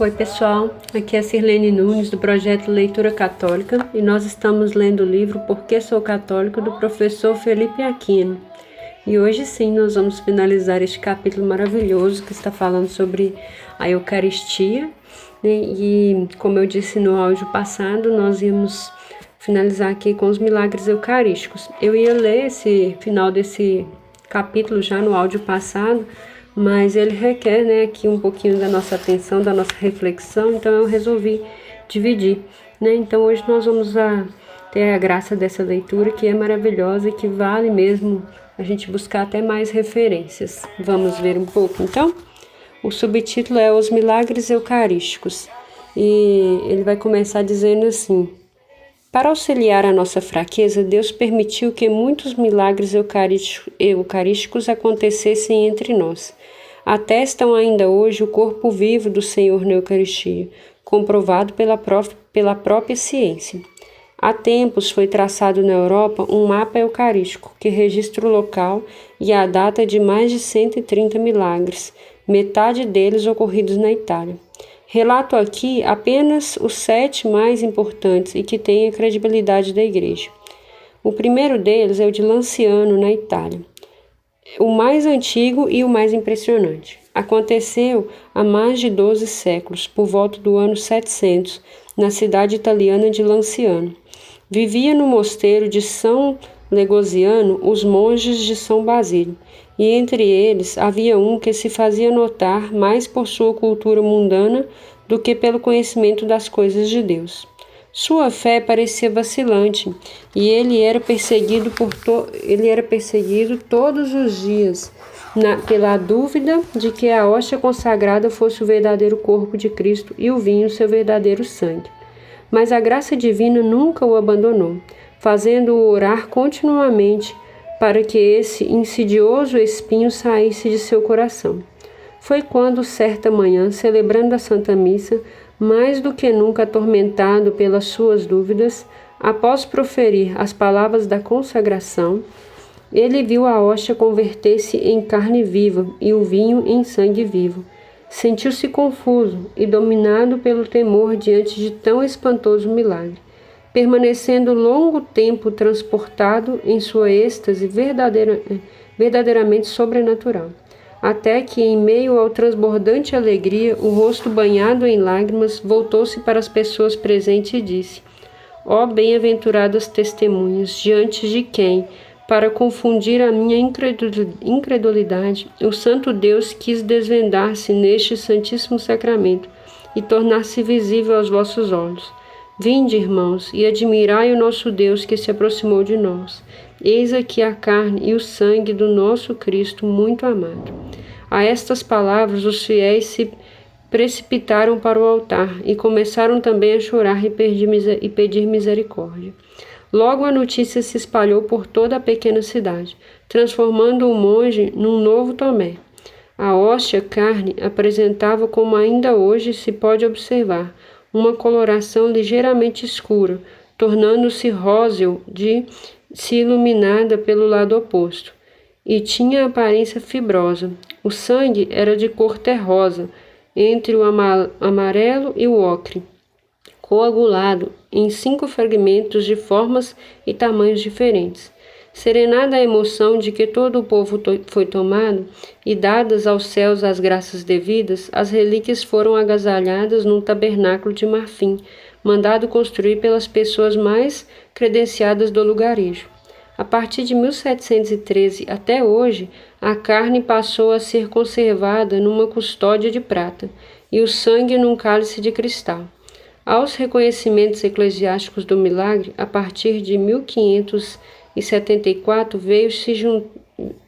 Oi, pessoal. Aqui é a Sirlene Nunes do projeto Leitura Católica e nós estamos lendo o livro Por que Sou Católico do professor Felipe Aquino. E hoje sim nós vamos finalizar este capítulo maravilhoso que está falando sobre a Eucaristia. Né? E como eu disse no áudio passado, nós íamos finalizar aqui com os milagres eucarísticos. Eu ia ler esse final desse capítulo já no áudio passado, mas ele requer né, aqui um pouquinho da nossa atenção, da nossa reflexão, então eu resolvi dividir. Né? Então hoje nós vamos a, ter a graça dessa leitura que é maravilhosa e que vale mesmo a gente buscar até mais referências. Vamos ver um pouco então? O subtítulo é Os Milagres Eucarísticos e ele vai começar dizendo assim: para auxiliar a nossa fraqueza, Deus permitiu que muitos milagres eucarísticos acontecessem entre nós. Atestam ainda hoje o corpo vivo do Senhor na Eucaristia, comprovado pela, pela própria ciência. Há tempos foi traçado na Europa um mapa eucarístico que registra o local e a data de mais de 130 milagres, metade deles ocorridos na Itália. Relato aqui apenas os sete mais importantes e que têm a credibilidade da Igreja. O primeiro deles é o de Lanciano, na Itália, o mais antigo e o mais impressionante. Aconteceu há mais de 12 séculos, por volta do ano 700, na cidade italiana de Lanciano. Vivia no mosteiro de São Legosiano os monges de São Basílio, e entre eles havia um que se fazia notar mais por sua cultura mundana do que pelo conhecimento das coisas de Deus. Sua fé parecia vacilante e ele era perseguido por to... ele era perseguido todos os dias na... pela dúvida de que a hóstia consagrada fosse o verdadeiro corpo de Cristo e o vinho seu verdadeiro sangue. Mas a graça divina nunca o abandonou, fazendo-o orar continuamente para que esse insidioso espinho saísse de seu coração. Foi quando, certa manhã, celebrando a Santa Missa, mais do que nunca atormentado pelas suas dúvidas, após proferir as palavras da consagração, ele viu a hóstia converter-se em carne viva e o vinho em sangue vivo. Sentiu-se confuso e dominado pelo temor diante de tão espantoso milagre permanecendo longo tempo transportado em sua êxtase verdadeira, verdadeiramente sobrenatural, até que, em meio ao transbordante alegria, o rosto banhado em lágrimas voltou-se para as pessoas presentes e disse: Ó oh, bem-aventuradas testemunhas, diante de quem, para confundir a minha incredulidade, o Santo Deus quis desvendar-se neste Santíssimo Sacramento e tornar-se visível aos vossos olhos. Vinde, irmãos, e admirai o nosso Deus que se aproximou de nós. Eis aqui a carne e o sangue do nosso Cristo muito amado. A estas palavras, os fiéis se precipitaram para o altar e começaram também a chorar e pedir misericórdia. Logo a notícia se espalhou por toda a pequena cidade, transformando o monge num novo Tomé. A hóstia carne apresentava, como ainda hoje se pode observar, uma coloração ligeiramente escura, tornando-se róseo de se iluminada pelo lado oposto, e tinha aparência fibrosa. O sangue era de cor terrosa, entre o amarelo e o ocre, coagulado em cinco fragmentos de formas e tamanhos diferentes. Serenada a emoção de que todo o povo to foi tomado e dadas aos céus as graças devidas, as relíquias foram agasalhadas num tabernáculo de marfim, mandado construir pelas pessoas mais credenciadas do lugarejo. A partir de 1713 até hoje, a carne passou a ser conservada numa custódia de prata e o sangue num cálice de cristal. Aos reconhecimentos eclesiásticos do milagre, a partir de 1500 e 74 veio, se jun...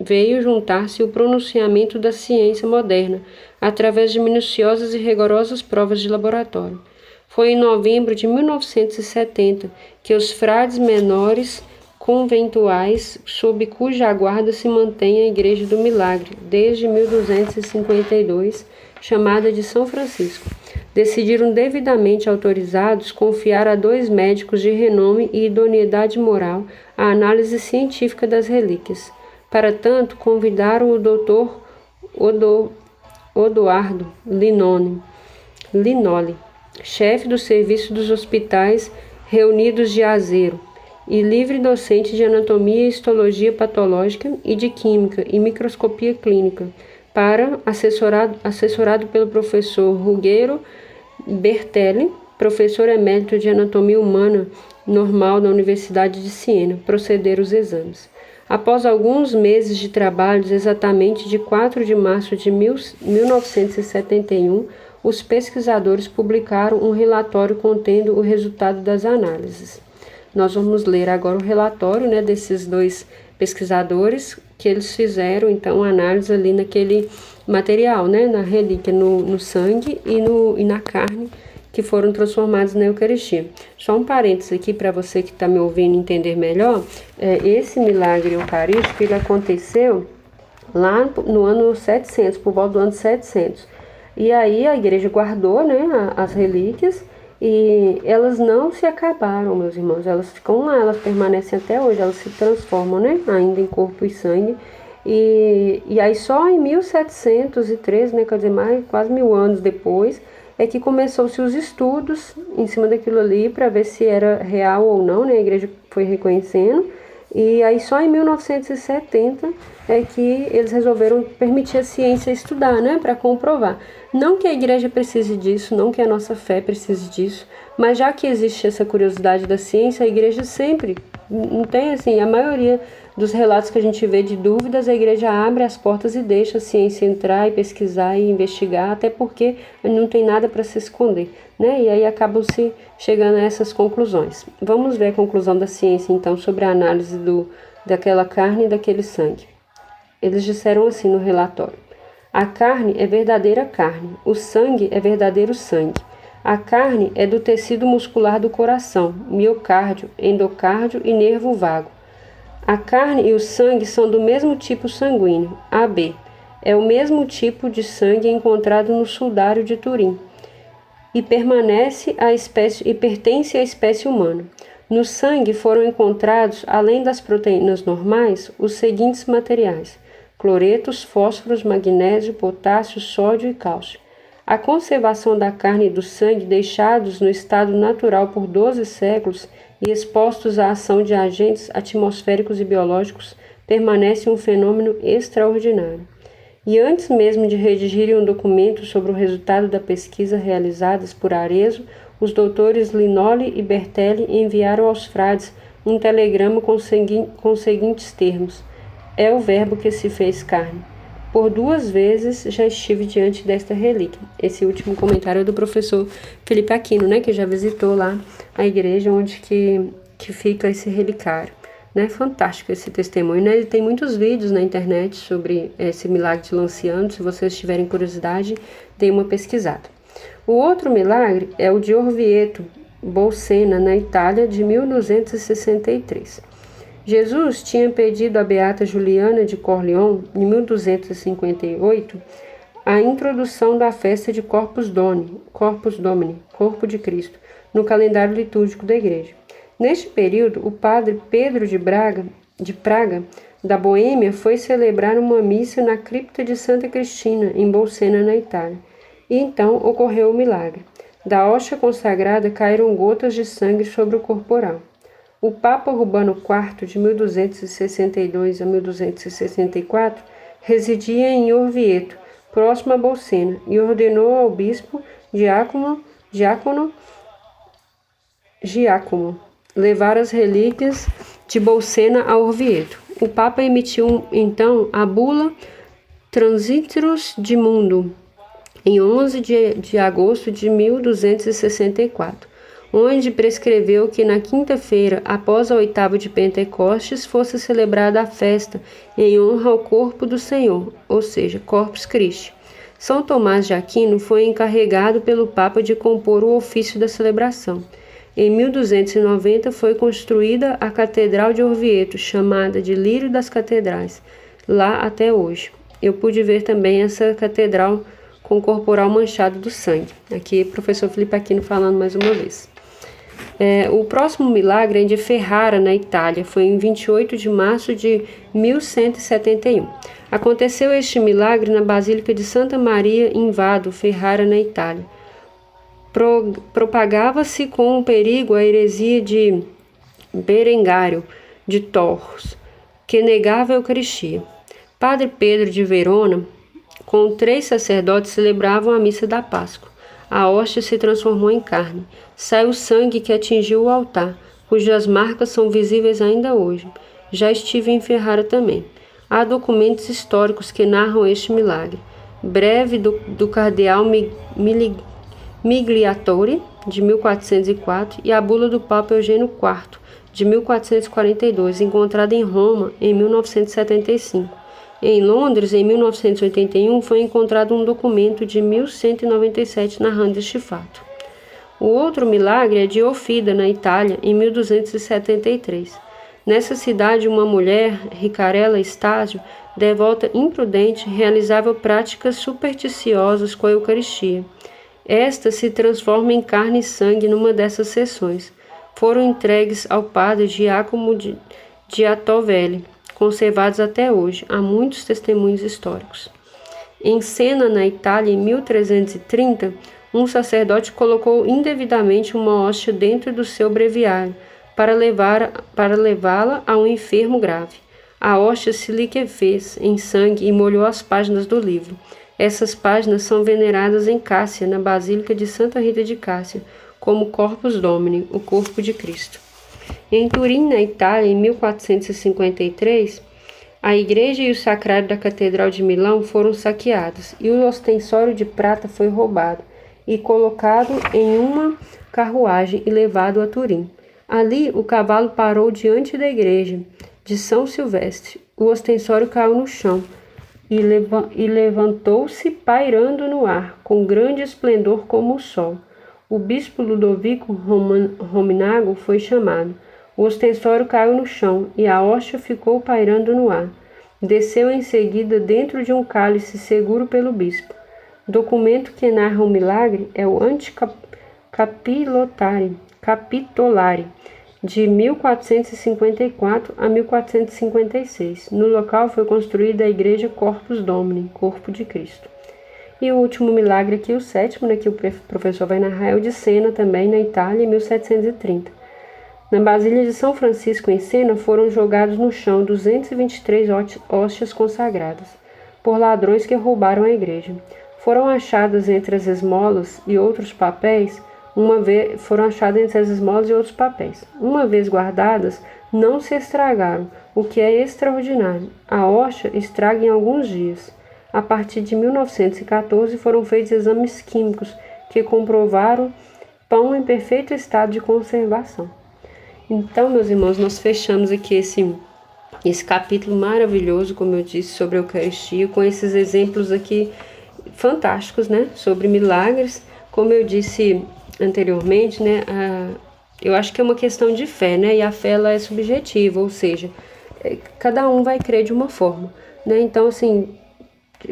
veio juntar-se o pronunciamento da ciência moderna através de minuciosas e rigorosas provas de laboratório. Foi em novembro de 1970 que os frades menores conventuais, sob cuja guarda se mantém a Igreja do Milagre, desde 1252, chamada de São Francisco, decidiram devidamente autorizados confiar a dois médicos de renome e idoneidade moral a análise científica das relíquias. Para tanto, convidaram o Dr. Odo, Odoardo Linone, Linoli, chefe do serviço dos hospitais reunidos de Azeiro e livre docente de anatomia e histologia patológica e de química e microscopia clínica, para assessorado, assessorado pelo professor Rugueiro Bertelli, professor emérito de anatomia humana normal da Universidade de Siena, proceder os exames. Após alguns meses de trabalhos, exatamente de 4 de março de 1971, os pesquisadores publicaram um relatório contendo o resultado das análises. Nós vamos ler agora o relatório né, desses dois pesquisadores que eles fizeram então análise ali naquele material, né, na relíquia, no, no sangue e, no, e na carne que foram transformados na Eucaristia. Só um parênteses aqui para você que está me ouvindo entender melhor. É, esse milagre eucarístico ele aconteceu lá no ano 700, por volta do ano 700. E aí a igreja guardou né, as relíquias e elas não se acabaram, meus irmãos. Elas ficam lá, elas permanecem até hoje, elas se transformam né, ainda em corpo e sangue. E, e aí só em 1713, né, quer dizer, mais quase mil anos depois, é que começou-se os estudos em cima daquilo ali para ver se era real ou não, né? A igreja foi reconhecendo. E aí só em 1970 é que eles resolveram permitir a ciência estudar, né, para comprovar. Não que a igreja precise disso, não que a nossa fé precise disso, mas já que existe essa curiosidade da ciência, a igreja sempre não tem assim, a maioria dos relatos que a gente vê de dúvidas, a igreja abre as portas e deixa a ciência entrar e pesquisar e investigar, até porque não tem nada para se esconder, né? E aí acabam se chegando a essas conclusões. Vamos ver a conclusão da ciência então sobre a análise do daquela carne e daquele sangue. Eles disseram assim no relatório: A carne é verdadeira carne, o sangue é verdadeiro sangue. A carne é do tecido muscular do coração, miocárdio, endocárdio e nervo vago. A carne e o sangue são do mesmo tipo sanguíneo, AB. É o mesmo tipo de sangue encontrado no sudário de Turim e permanece a espécie e pertence à espécie humana. No sangue foram encontrados, além das proteínas normais, os seguintes materiais: cloretos, fósforos, magnésio, potássio, sódio e cálcio. A conservação da carne e do sangue deixados no estado natural por 12 séculos e expostos à ação de agentes atmosféricos e biológicos, permanece um fenômeno extraordinário. E antes mesmo de redigirem um documento sobre o resultado da pesquisa realizadas por Arezzo, os doutores Linoli e Bertelli enviaram aos frades um telegrama com, com os seguintes termos: É o Verbo que se fez carne. Por duas vezes já estive diante desta relíquia. Esse último comentário é do professor Felipe Aquino, né, que já visitou lá a igreja onde que, que fica esse relicário. Né? Fantástico esse testemunho. Né? Tem muitos vídeos na internet sobre esse milagre de Lanciano. Se vocês tiverem curiosidade, deem uma pesquisada. O outro milagre é o de Orvieto, Bolsena, na Itália, de 1263. Jesus tinha pedido à Beata Juliana de Corleone, em 1258, a introdução da festa de Corpus Domini, Corpus Domini, Corpo de Cristo, no calendário litúrgico da Igreja. Neste período, o padre Pedro de Braga, de Praga, da Boêmia, foi celebrar uma missa na cripta de Santa Cristina, em Bolsena, na Itália. E então ocorreu o milagre. Da hóstia consagrada caíram gotas de sangue sobre o corporal. O Papa Urbano IV, de 1262 a 1264, residia em Orvieto, próximo a Bolsena, e ordenou ao bispo Diácono, Diácono Giacomo levar as relíquias de Bolsena a Orvieto. O Papa emitiu então a bula Transitrus de Mundo em 11 de, de agosto de 1264 onde prescreveu que na quinta-feira, após a oitava de Pentecostes, fosse celebrada a festa em honra ao corpo do Senhor, ou seja, Corpus Christi. São Tomás de Aquino foi encarregado pelo Papa de compor o ofício da celebração. Em 1290 foi construída a Catedral de Orvieto, chamada de Lírio das Catedrais, lá até hoje. Eu pude ver também essa catedral com o corporal manchado do sangue. Aqui, professor Felipe Aquino falando mais uma vez. É, o próximo milagre é de Ferrara, na Itália, foi em 28 de março de 1171. Aconteceu este milagre na Basílica de Santa Maria em Vado, Ferrara, na Itália. Pro, Propagava-se com perigo a heresia de Berengário de Torres, que negava a Eucaristia. Padre Pedro de Verona, com três sacerdotes, celebravam a missa da Páscoa. A hóstia se transformou em carne. Saiu sangue que atingiu o altar, cujas marcas são visíveis ainda hoje. Já estive em Ferrara também. Há documentos históricos que narram este milagre. Breve do, do cardeal Migliatore, de 1404, e a bula do Papa Eugênio IV, de 1442, encontrada em Roma em 1975. Em Londres, em 1981, foi encontrado um documento de 1197 narrando este fato. O outro milagre é de Ofida, na Itália, em 1273. Nessa cidade, uma mulher, Ricarela Estágio, devota imprudente, realizava práticas supersticiosas com a Eucaristia. Esta se transforma em carne e sangue numa dessas sessões. Foram entregues ao padre Giacomo de, de Atovelli, conservados até hoje. Há muitos testemunhos históricos. Em Sena, na Itália, em 1330, um sacerdote colocou indevidamente uma hóstia dentro do seu breviário para levar para levá-la a um enfermo grave. A hóstia se liquefez em sangue e molhou as páginas do livro. Essas páginas são veneradas em Cássia, na Basílica de Santa Rita de Cássia, como Corpus Domini, o corpo de Cristo. Em Turim, na Itália, em 1453, a igreja e o sacrário da Catedral de Milão foram saqueados e o ostensório de prata foi roubado e colocado em uma carruagem e levado a Turim. Ali o cavalo parou diante da igreja de São Silvestre. O ostensório caiu no chão e, leva e levantou-se pairando no ar, com grande esplendor como o sol. O bispo Ludovico Rominago foi chamado. O ostensório caiu no chão e a hóstia ficou pairando no ar. Desceu em seguida dentro de um cálice seguro pelo bispo. Documento que narra o milagre é o Anticapilotare, Capitolare, de 1454 a 1456. No local foi construída a igreja Corpus Domini, Corpo de Cristo. E o último milagre aqui, o sétimo, né, que o professor vai narrar, é o de Sena, também na Itália, em 1730. Na Basília de São Francisco, em Sena, foram jogados no chão 223 hóstias consagradas, por ladrões que roubaram a igreja. Foram achadas entre as esmolas e outros papéis uma vez foram achadas entre as esmolas e outros papéis. Uma vez guardadas, não se estragaram, o que é extraordinário. A hóstia estraga em alguns dias. A partir de 1914 foram feitos exames químicos que comprovaram pão em perfeito estado de conservação. Então, meus irmãos, nós fechamos aqui esse esse capítulo maravilhoso, como eu disse, sobre a Eucaristia, com esses exemplos aqui fantásticos, né, sobre milagres. Como eu disse anteriormente, né, a, eu acho que é uma questão de fé, né, e a fé ela é subjetiva, ou seja, é, cada um vai crer de uma forma, né, então assim,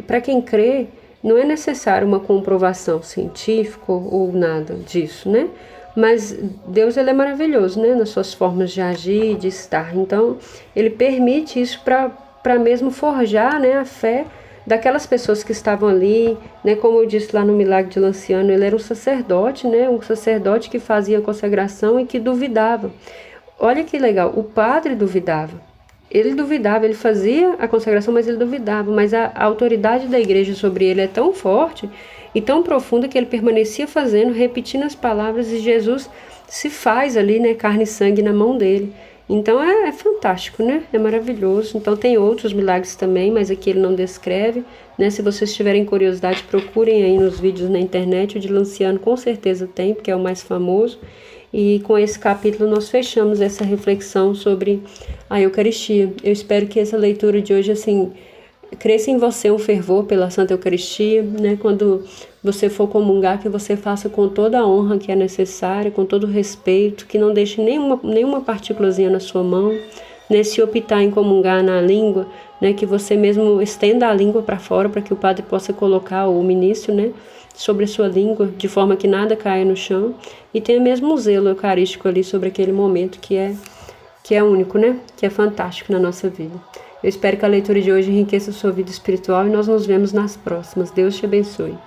para quem crê, não é necessário uma comprovação científica ou nada disso, né, mas Deus ele é maravilhoso, né, nas suas formas de agir, de estar, então ele permite isso para mesmo forjar, né, a fé daquelas pessoas que estavam ali, né, como eu disse lá no milagre de Lanciano, ele era um sacerdote, né, um sacerdote que fazia a consagração e que duvidava. Olha que legal, o padre duvidava. Ele duvidava, ele fazia a consagração, mas ele duvidava. Mas a, a autoridade da igreja sobre ele é tão forte e tão profunda que ele permanecia fazendo, repetindo as palavras e Jesus se faz ali, né, carne e sangue na mão dele. Então é, é, fantástico, né? É maravilhoso. Então tem outros milagres também, mas aqui ele não descreve. Né? Se vocês tiverem curiosidade, procurem aí nos vídeos na internet. O de Lanciano com certeza tem, porque é o mais famoso. E com esse capítulo nós fechamos essa reflexão sobre a Eucaristia. Eu espero que essa leitura de hoje assim cresça em você um fervor pela Santa Eucaristia, né? Quando você for comungar, que você faça com toda a honra que é necessária, com todo o respeito, que não deixe nenhuma, nenhuma partículazinha na sua mão, né? Se optar em comungar na língua, né? Que você mesmo estenda a língua para fora para que o padre possa colocar o ministro, né? Sobre a sua língua, de forma que nada caia no chão, e tenha mesmo um zelo eucarístico ali sobre aquele momento que é que é único, né? Que é fantástico na nossa vida. Eu espero que a leitura de hoje enriqueça a sua vida espiritual e nós nos vemos nas próximas. Deus te abençoe.